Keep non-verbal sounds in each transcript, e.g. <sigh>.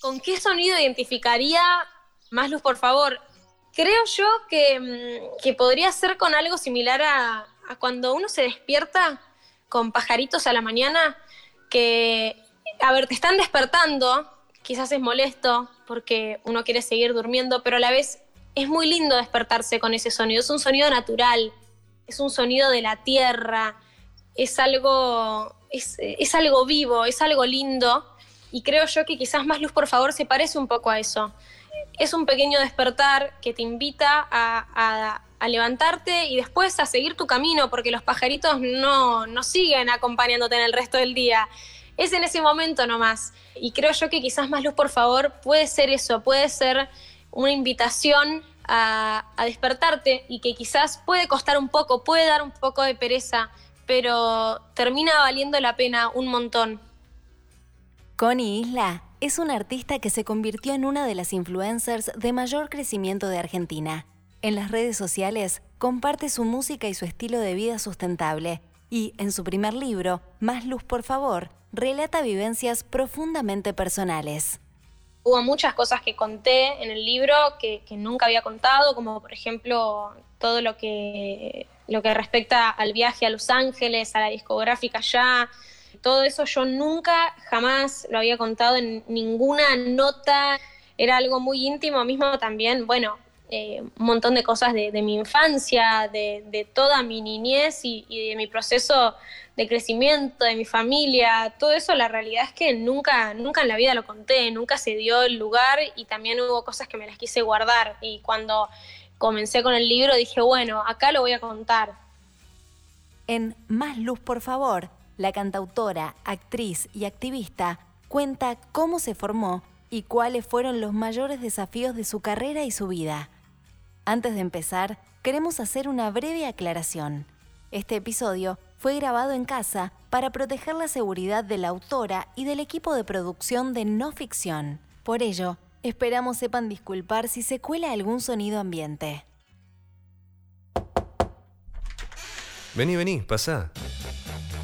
¿Con qué sonido identificaría más luz, por favor? Creo yo que, mm, que podría ser con algo similar a, a cuando uno se despierta con pajaritos a la mañana, que, a ver, te están despertando, quizás es molesto porque uno quiere seguir durmiendo, pero a la vez es muy lindo despertarse con ese sonido, es un sonido natural, es un sonido de la tierra, es algo, es, algo vivo, es algo lindo y creo yo que quizás más luz por favor se parece un poco a eso. Es un pequeño despertar que te invita a, levantarte y después a seguir tu camino, porque los pajaritos no, no siguen acompañándote en el resto del día. Es en ese momento nomás. Y creo yo que quizás más luz, por favor, puede ser eso, puede ser una invitación a, despertarte y que quizás puede costar un poco, puede dar un poco de pereza, pero termina valiendo la pena un montón. Connie Isla es una artista que se convirtió en una de las influencers de mayor crecimiento de Argentina. En las redes sociales comparte su música y su estilo de vida sustentable y en su primer libro, Más Luz por favor, relata vivencias profundamente personales. Hubo muchas cosas que conté en el libro que, nunca había contado, como por ejemplo todo lo que, lo que respecta al viaje a Los Ángeles, a la discográfica ya. Todo eso yo nunca, jamás lo había contado en ninguna nota. Era algo muy íntimo mismo también. Bueno, eh, un montón de cosas de, mi infancia, de, toda mi niñez y, de mi proceso de crecimiento, de mi familia, todo eso la realidad es que nunca, nunca en la vida lo conté, nunca se dio el lugar y también hubo cosas que me las quise guardar y cuando comencé con el libro dije, bueno, acá lo voy a contar. En Más Luz, por favor, la cantautora, actriz y activista cuenta cómo se formó y cuáles fueron los mayores desafíos de su carrera y su vida. Antes de empezar, queremos hacer una breve aclaración. Este episodio fue grabado en casa para proteger la seguridad de la autora y del equipo de producción de no ficción. Por ello, esperamos sepan disculpar si se cuela algún sonido ambiente. Vení, vení, pasá.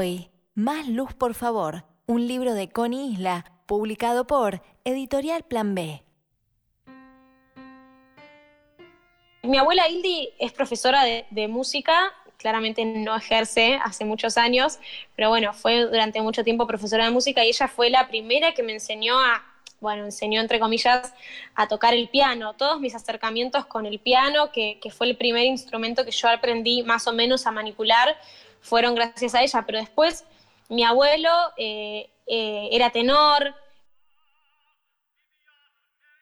Hoy, Más Luz por favor, un libro de Connie Isla, publicado por Editorial Plan B. Mi abuela Hildi es profesora de, música, claramente no ejerce hace muchos años, pero bueno, fue durante mucho tiempo profesora de música y ella fue la primera que me enseñó a, bueno, enseñó entre comillas a tocar el piano. Todos mis acercamientos con el piano, que, fue el primer instrumento que yo aprendí más o menos a manipular, fueron gracias a ella, pero después mi abuelo eh, eh, era tenor,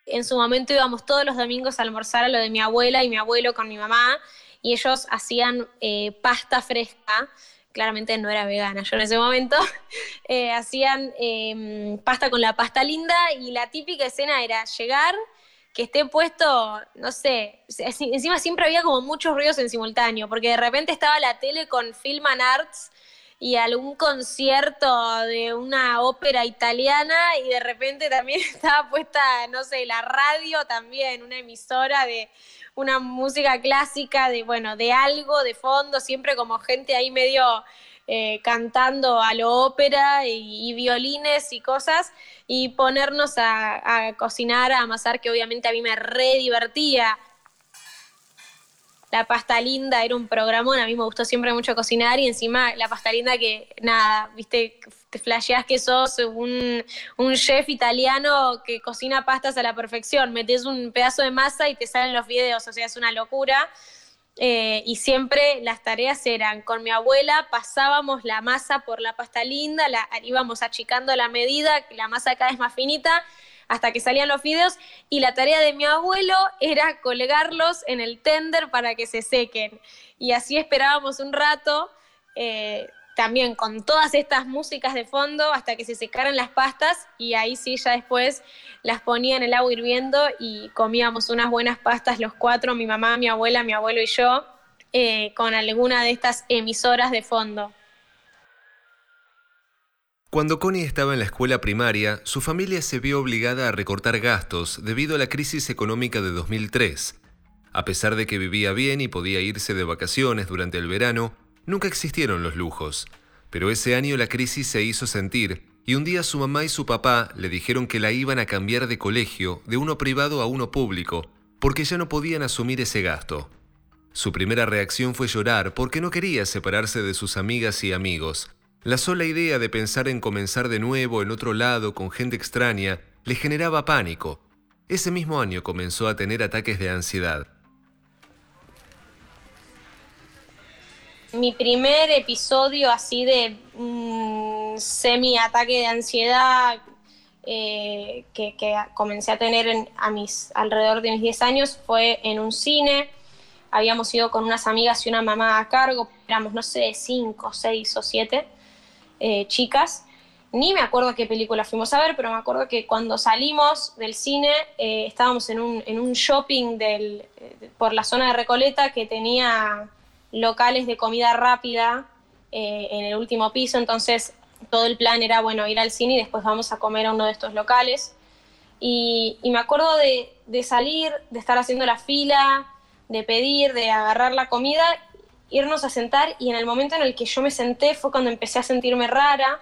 en su momento íbamos todos los domingos a almorzar a lo de mi abuela y mi abuelo con mi mamá, y ellos hacían eh, pasta fresca, claramente no era vegana yo en ese momento, <laughs> hacían pasta con la pasta linda y la típica escena era llegar, que esté puesto, no sé, encima siempre había como muchos ruidos en simultáneo, porque de repente estaba la tele con Film and Arts y algún concierto de una ópera italiana y de repente también <laughs> estaba puesta, no sé, la radio también, una emisora de una música clásica, de bueno, de algo de fondo, siempre como gente ahí medio eh, cantando a lo ópera y, violines y cosas, y ponernos a, cocinar, a amasar, que obviamente a mí me re divertía la pasta linda era un programón, a mí me gustó siempre mucho cocinar y encima la pasta linda que, nada, viste, te flasheás que sos un, chef italiano que cocina pastas a la perfección, metes un pedazo de masa y te salen los videos, o sea, es una locura. Eh, y siempre las tareas eran con mi abuela, pasábamos la masa por la pasta linda, la, íbamos achicando la medida, la masa cada vez más finita, hasta que salían los fideos y la tarea de mi abuelo era colgarlos en el tender para que se sequen. Y así esperábamos un rato. Eh, también con todas estas músicas de fondo hasta que se secaran las pastas y ahí sí ya después las ponía en el agua hirviendo y comíamos unas buenas pastas los cuatro, mi mamá, mi abuela, mi abuelo y yo, eh, con alguna de estas emisoras de fondo. Cuando Connie estaba en la escuela primaria, su familia se vio obligada a recortar gastos debido a la crisis económica de 2003. A pesar de que vivía bien y podía irse de vacaciones durante el verano, Nunca existieron los lujos, pero ese año la crisis se hizo sentir y un día su mamá y su papá le dijeron que la iban a cambiar de colegio de uno privado a uno público, porque ya no podían asumir ese gasto. Su primera reacción fue llorar porque no quería separarse de sus amigas y amigos. La sola idea de pensar en comenzar de nuevo en otro lado con gente extraña le generaba pánico. Ese mismo año comenzó a tener ataques de ansiedad. Mi primer episodio así de semi-ataque de ansiedad eh, que, comencé a tener a mis, alrededor de mis 10 años fue en un cine. Habíamos ido con unas amigas y una mamá a cargo, éramos, no sé, 5, 6 o 7 eh, chicas. Ni me acuerdo qué película fuimos a ver, pero me acuerdo que cuando salimos del cine eh, estábamos en un, en un shopping del, por la zona de Recoleta que tenía locales de comida rápida eh, en el último piso, entonces todo el plan era, bueno, ir al cine y después vamos a comer a uno de estos locales. Y, me acuerdo de, de, salir, de estar haciendo la fila, de pedir, de agarrar la comida, irnos a sentar. Y en el momento en el que yo me senté fue cuando empecé a sentirme rara.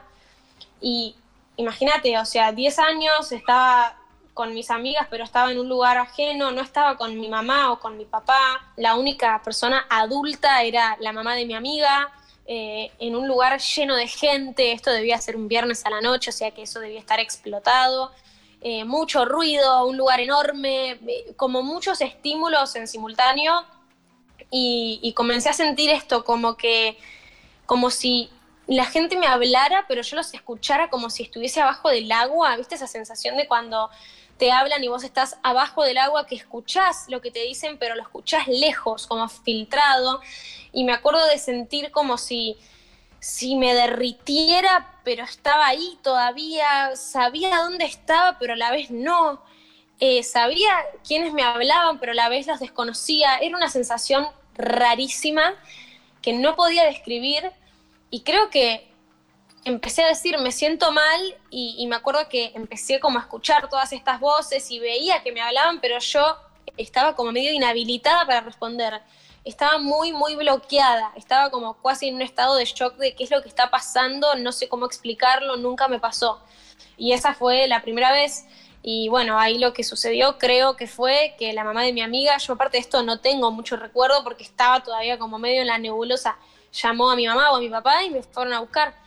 Y imagínate, o sea, 10 años, estaba con mis amigas, pero estaba en un lugar ajeno, no estaba con mi mamá o con mi papá. La única persona adulta era la mamá de mi amiga, eh, en un lugar lleno de gente. Esto debía ser un viernes a la noche, o sea que eso debía estar explotado. Eh, mucho ruido, un lugar enorme, eh, como muchos estímulos en simultáneo. Y, y comencé a sentir esto como que, como si la gente me hablara, pero yo los escuchara como si estuviese abajo del agua. ¿Viste esa sensación de cuando te hablan y vos estás abajo del agua que escuchás lo que te dicen, pero lo escuchás lejos, como filtrado. Y me acuerdo de sentir como si, si me derritiera, pero estaba ahí todavía, sabía dónde estaba, pero a la vez no. Eh, sabía quiénes me hablaban, pero a la vez los desconocía. Era una sensación rarísima que no podía describir y creo que empecé a decir, me siento mal y, me acuerdo que empecé como a escuchar todas estas voces y veía que me hablaban, pero yo estaba como medio inhabilitada para responder. Estaba muy, muy bloqueada, estaba como casi en un estado de shock de qué es lo que está pasando, no sé cómo explicarlo, nunca me pasó. Y esa fue la primera vez. Y bueno, ahí lo que sucedió creo que fue que la mamá de mi amiga, yo aparte de esto no tengo mucho recuerdo porque estaba todavía como medio en la nebulosa, llamó a mi mamá o a mi papá y me fueron a buscar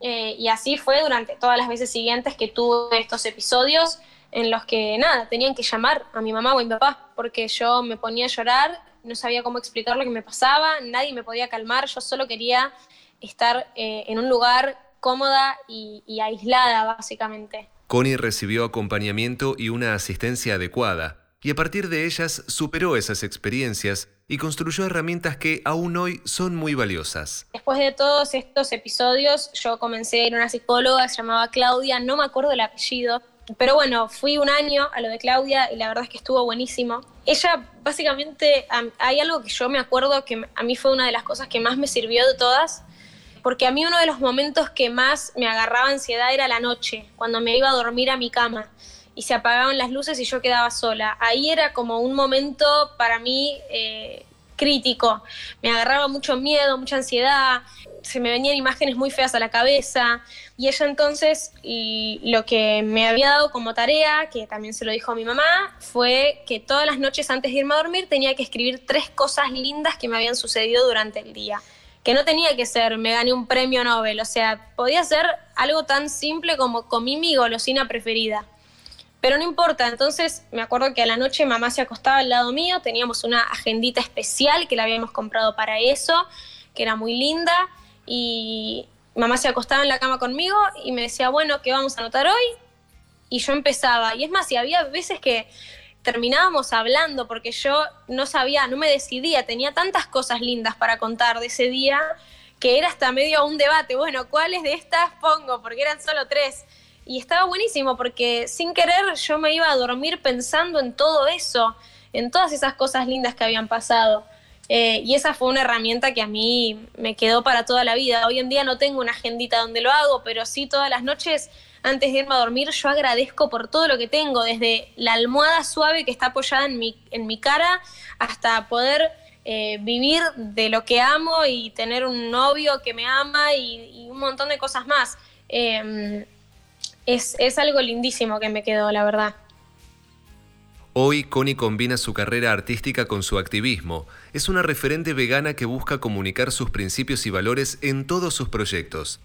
eh, y así fue durante todas las veces siguientes que tuve estos episodios en los que nada, tenían que llamar a mi mamá o a mi papá, porque yo me ponía a llorar, no sabía cómo explicar lo que me pasaba, nadie me podía calmar, yo solo quería estar eh, en un lugar cómoda y, y aislada, básicamente. Connie recibió acompañamiento y una asistencia adecuada, y a partir de ellas superó esas experiencias y construyó herramientas que aún hoy son muy valiosas. Después de todos estos episodios, yo comencé a ir a una psicóloga, se llamaba Claudia, no me acuerdo el apellido, pero bueno, fui un año a lo de Claudia y la verdad es que estuvo buenísimo. Ella, básicamente, hay algo que yo me acuerdo que a mí fue una de las cosas que más me sirvió de todas, porque a mí uno de los momentos que más me agarraba ansiedad era la noche, cuando me iba a dormir a mi cama y se apagaban las luces y yo quedaba sola. Ahí era como un momento para mí eh, crítico. Me agarraba mucho miedo, mucha ansiedad, se me venían imágenes muy feas a la cabeza. Y ella entonces lo que me había dado como tarea, que también se lo dijo a mi mamá, fue que todas las noches antes de irme a dormir tenía que escribir tres cosas lindas que me habían sucedido durante el día. Que no tenía que ser, me gané un premio Nobel, o sea, podía ser algo tan simple como comí mi golosina preferida. Pero no importa, entonces me acuerdo que a la noche mamá se acostaba al lado mío, teníamos una agendita especial que la habíamos comprado para eso, que era muy linda, y mamá se acostaba en la cama conmigo y me decía, bueno, ¿qué vamos a anotar hoy? Y yo empezaba, y es más, y había veces que terminábamos hablando porque yo no sabía, no me decidía, tenía tantas cosas lindas para contar de ese día que era hasta medio un debate, bueno, ¿cuáles de estas pongo? Porque eran solo tres. Y estaba buenísimo porque sin querer yo me iba a dormir pensando en todo eso, en todas esas cosas lindas que habían pasado. Eh, y esa fue una herramienta que a mí me quedó para toda la vida. Hoy en día no tengo una agendita donde lo hago, pero sí todas las noches antes de irme a dormir yo agradezco por todo lo que tengo, desde la almohada suave que está apoyada en mi, en mi cara hasta poder eh, vivir de lo que amo y tener un novio que me ama y, un montón de cosas más. Em, es, es algo lindísimo que me quedó, la verdad. Hoy Connie combina su carrera artística con su activismo. Es una referente vegana que busca comunicar sus principios y valores en todos sus proyectos.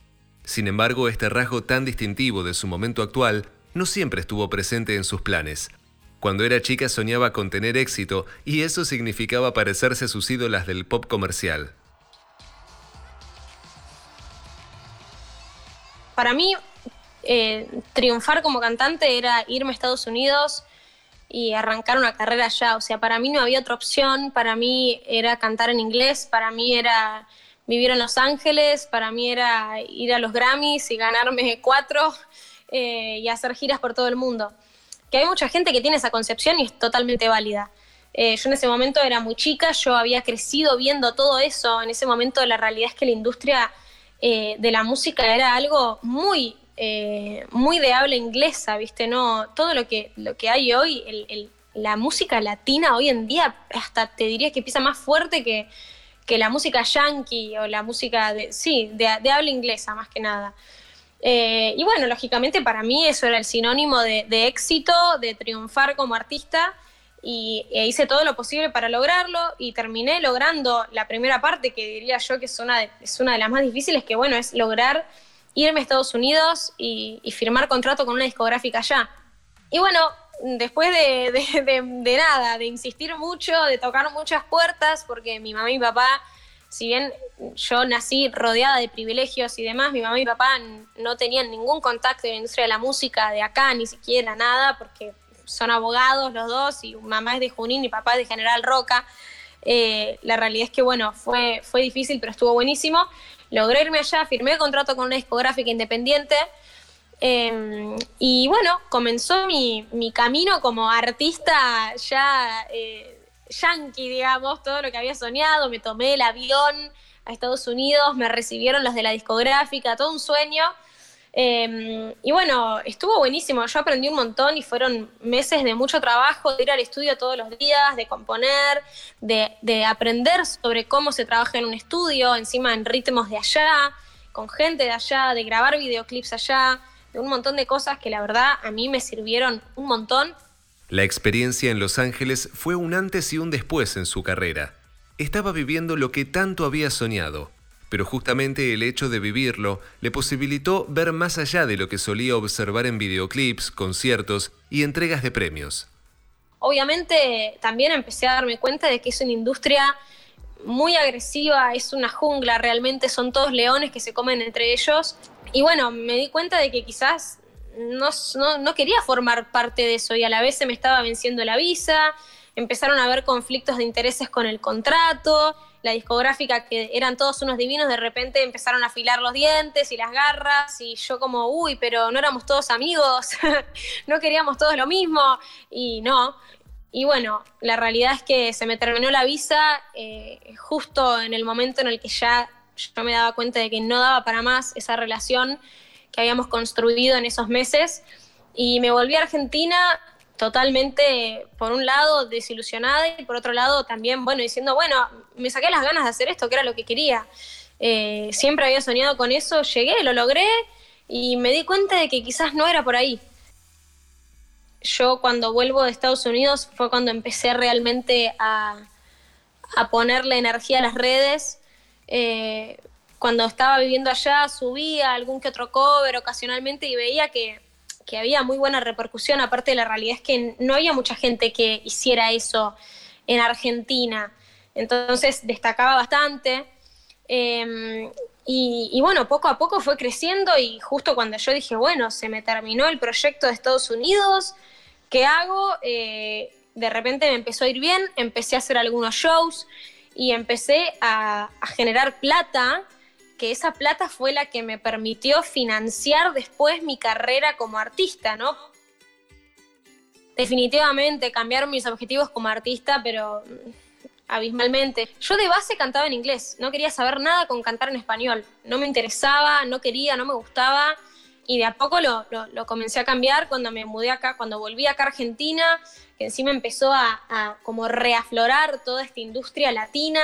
Sin embargo, este rasgo tan distintivo de su momento actual no siempre estuvo presente en sus planes. Cuando era chica soñaba con tener éxito y eso significaba parecerse a sus ídolas del pop comercial. Para mí, eh, triunfar como cantante era irme a Estados Unidos y arrancar una carrera allá. O sea, para mí no había otra opción, para mí era cantar en inglés, para mí era vivir en Los Ángeles, para mí era ir a los Grammys y ganarme cuatro eh, y hacer giras por todo el mundo que hay mucha gente que tiene esa concepción y es totalmente válida. Eh, yo en ese momento era muy chica, yo había crecido viendo todo eso, en ese momento la realidad es que la industria de la música era algo muy, eh, muy de habla inglesa, ¿viste? No, todo lo que, lo que hay hoy, la música latina hoy en día, hasta te diría que empieza más fuerte que, la música yankee o la música de, sí, de habla inglesa más que nada. Eh, y bueno, lógicamente para mí eso era el sinónimo de, éxito, de triunfar como artista y e hice todo lo posible para lograrlo y terminé logrando la primera parte que diría yo que es una de, es una de las más difíciles, que bueno, es lograr irme a Estados Unidos y, firmar contrato con una discográfica allá. Y bueno, después de, de, nada, de insistir mucho, de tocar muchas puertas, porque mi mamá y mi papá si bien yo nací rodeada de privilegios y demás, mi mamá y mi papá no tenían ningún contacto en la industria de la música de acá, ni siquiera nada, porque son abogados los dos y mamá es de Junín y papá es de General Roca. Eh, la realidad es que, bueno, fue, fue difícil, pero estuvo buenísimo. Logré irme allá, firmé contrato con una discográfica independiente. Em, y bueno, comenzó mi, camino como artista ya eh, yankee, digamos, todo lo que había soñado, me tomé el avión a Estados Unidos, me recibieron los de la discográfica, todo un sueño. Em, y bueno, estuvo buenísimo, yo aprendí un montón y fueron meses de mucho trabajo, de ir al estudio todos los días, de componer, de, de aprender sobre cómo se trabaja en un estudio, encima en ritmos de allá, con gente de allá, de grabar videoclips allá, de un montón de cosas que la verdad a mí me sirvieron un montón la experiencia en Los Ángeles fue un antes y un después en su carrera. Estaba viviendo lo que tanto había soñado, pero justamente el hecho de vivirlo le posibilitó ver más allá de lo que solía observar en videoclips, conciertos y entregas de premios. Obviamente también empecé a darme cuenta de que es una industria muy agresiva, es una jungla, realmente son todos leones que se comen entre ellos. Y bueno, me di cuenta de que quizás no, no, quería formar parte de eso y a la vez se me estaba venciendo la visa, empezaron a haber conflictos de intereses con el contrato, la discográfica que eran todos unos divinos, de repente empezaron a afilar los dientes y las garras y yo como, uy, pero no éramos todos amigos, <laughs> no queríamos todos lo mismo y no. Y bueno, la realidad es que se me terminó la visa eh, justo en el momento en el que ya yo me daba cuenta de que no daba para más esa relación que habíamos construido en esos meses y me volví a Argentina totalmente, por un lado, desilusionada y por otro lado también, bueno, diciendo, bueno, me saqué las ganas de hacer esto, que era lo que quería. Eh, siempre había soñado con eso, llegué, lo logré y me di cuenta de que quizás no era por ahí. Yo cuando vuelvo de Estados Unidos fue cuando empecé realmente a, a ponerle energía a las redes. Eh, cuando estaba viviendo allá subía algún que otro cover ocasionalmente y veía que, había muy buena repercusión, aparte de la realidad es que no había mucha gente que hiciera eso en Argentina, entonces destacaba bastante. Em, y, bueno, poco a poco fue creciendo y justo cuando yo dije, bueno, se me terminó el proyecto de Estados Unidos, ¿qué hago? Eh, de repente me empezó a ir bien, empecé a hacer algunos shows y empecé a generar plata que esa plata fue la que me permitió financiar después mi carrera como artista, ¿no? Definitivamente cambiaron mis objetivos como artista, pero mm, abismalmente. Yo de base cantaba en inglés, no quería saber nada con cantar en español. No me interesaba, no quería, no me gustaba. Y de a poco lo, comencé a cambiar cuando me mudé acá, cuando volví acá a Argentina, que encima empezó a, como reaflorar toda esta industria latina,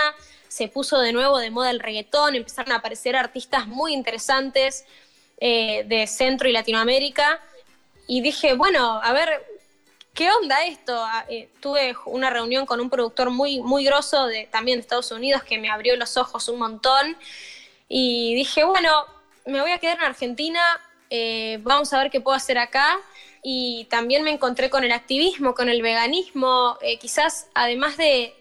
se puso de nuevo de moda el reggaetón, empezaron a aparecer artistas muy interesantes eh, de Centro y Latinoamérica. Y dije, bueno, a ver, ¿qué onda esto? Ah, eh, tuve una reunión con un productor muy, muy grosso de, también de Estados Unidos que me abrió los ojos un montón y dije, bueno, me voy a quedar en Argentina, eh, vamos a ver qué puedo hacer acá. Y también me encontré con el activismo, con el veganismo, quizás además de,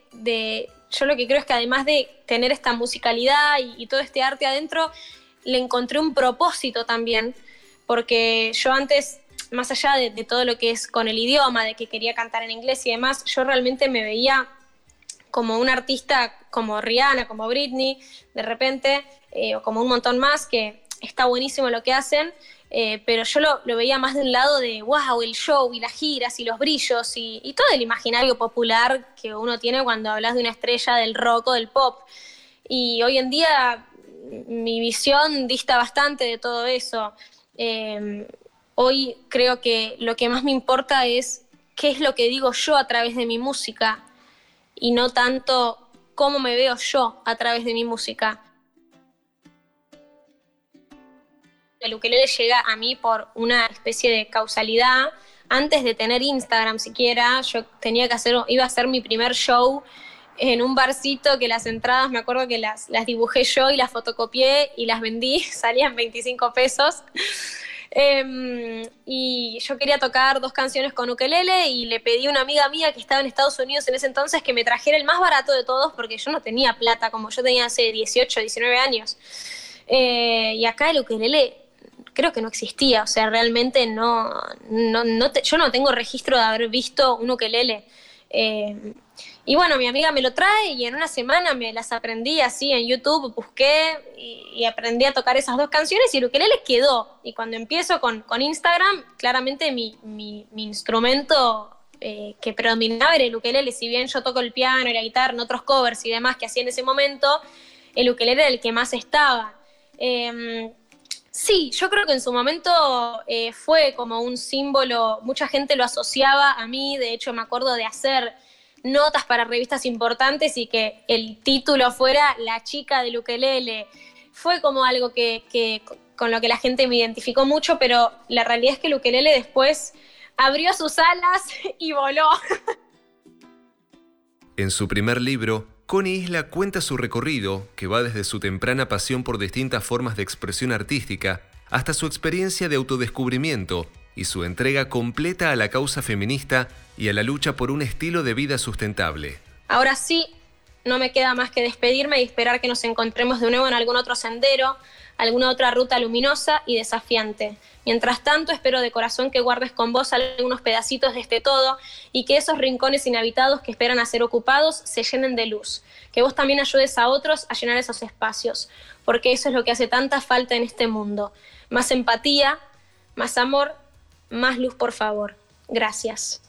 yo lo que creo es que además de tener esta musicalidad y, todo este arte adentro, le encontré un propósito también, porque yo antes más allá de, todo lo que es con el idioma, de que quería cantar en inglés y demás, yo realmente me veía como un artista como Rihanna, como Britney, de repente, eh, o como un montón más, que está buenísimo lo que hacen, eh, pero yo lo, veía más de un lado de, wow, el show y las giras y los brillos y, todo el imaginario popular que uno tiene cuando hablas de una estrella del rock o del pop. Y hoy en día mi visión dista bastante de todo eso. Eh, Hoy creo que lo que más me importa es qué es lo que digo yo a través de mi música y no tanto cómo me veo yo a través de mi música. El ukelele llega a mí por una especie de causalidad. Antes de tener Instagram siquiera, yo tenía que hacer, iba a hacer mi primer show en un barcito que las entradas, me acuerdo que las, las dibujé yo y las fotocopié y las vendí, <laughs> salían 25 pesos. Em, y yo quería tocar dos canciones con ukelele y le pedí a una amiga mía que estaba en Estados Unidos en ese entonces que me trajera el más barato de todos porque yo no tenía plata como yo tenía hace 18, 19 años. Eh, y acá el ukelele creo que no existía, o sea, realmente no, no, no yo no tengo registro de haber visto un ukelele. Eh, y bueno, mi amiga me lo trae y en una semana me las aprendí así en YouTube, busqué y, aprendí a tocar esas dos canciones y el ukelele quedó. Y cuando empiezo con, Instagram, claramente mi, instrumento eh, que predominaba era el ukelele. Si bien yo toco el piano y la guitarra en otros covers y demás que hacía en ese momento, el ukelele era el que más estaba. Em, sí, yo creo que en su momento eh, fue como un símbolo, mucha gente lo asociaba a mí, de hecho me acuerdo de hacer notas para revistas importantes y que el título fuera La chica del ukelele. Fue como algo que, con lo que la gente me identificó mucho, pero la realidad es que el ukelele después abrió sus alas <laughs> y voló. En su primer libro, Connie Isla cuenta su recorrido, que va desde su temprana pasión por distintas formas de expresión artística hasta su experiencia de autodescubrimiento y su entrega completa a la causa feminista y a la lucha por un estilo de vida sustentable. Ahora sí, no me queda más que despedirme y esperar que nos encontremos de nuevo en algún otro sendero, alguna otra ruta luminosa y desafiante. Mientras tanto, espero de corazón que guardes con vos algunos pedacitos de este todo y que esos rincones inhabitados que esperan a ser ocupados se llenen de luz. Que vos también ayudes a otros a llenar esos espacios, porque eso es lo que hace tanta falta en este mundo. Más empatía, más amor más luz, por favor. Gracias.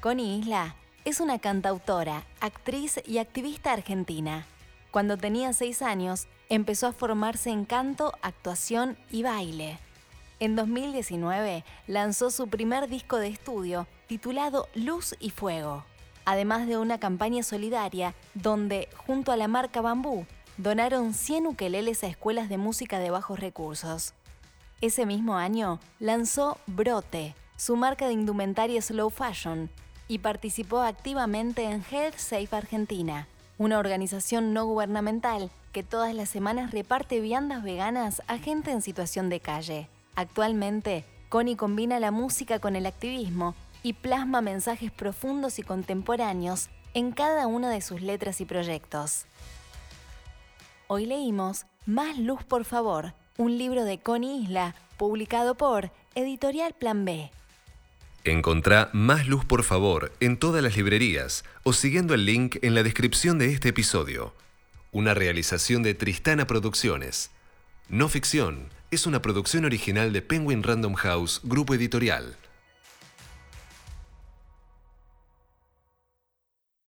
Connie Isla es una cantautora, actriz y activista argentina. Cuando tenía seis años, empezó a formarse en canto, actuación y baile. En 2019 lanzó su primer disco de estudio titulado Luz y Fuego, además de una campaña solidaria donde, junto a la marca Bambú, donaron 100 ukeleles a escuelas de música de bajos recursos. Ese mismo año lanzó Brote, su marca de indumentaria slow fashion, y participó activamente en Health Safe Argentina, una organización no gubernamental que todas las semanas reparte viandas veganas a gente en situación de calle. Actualmente, Connie combina la música con el activismo y plasma mensajes profundos y contemporáneos en cada una de sus letras y proyectos. Hoy leímos Más Luz por favor, un libro de Connie Isla, publicado por Editorial Plan B. Encontrá Más Luz por favor en todas las librerías o siguiendo el link en la descripción de este episodio. una realización de Tristana Producciones. No ficción, es una producción original de Penguin Random House, grupo editorial.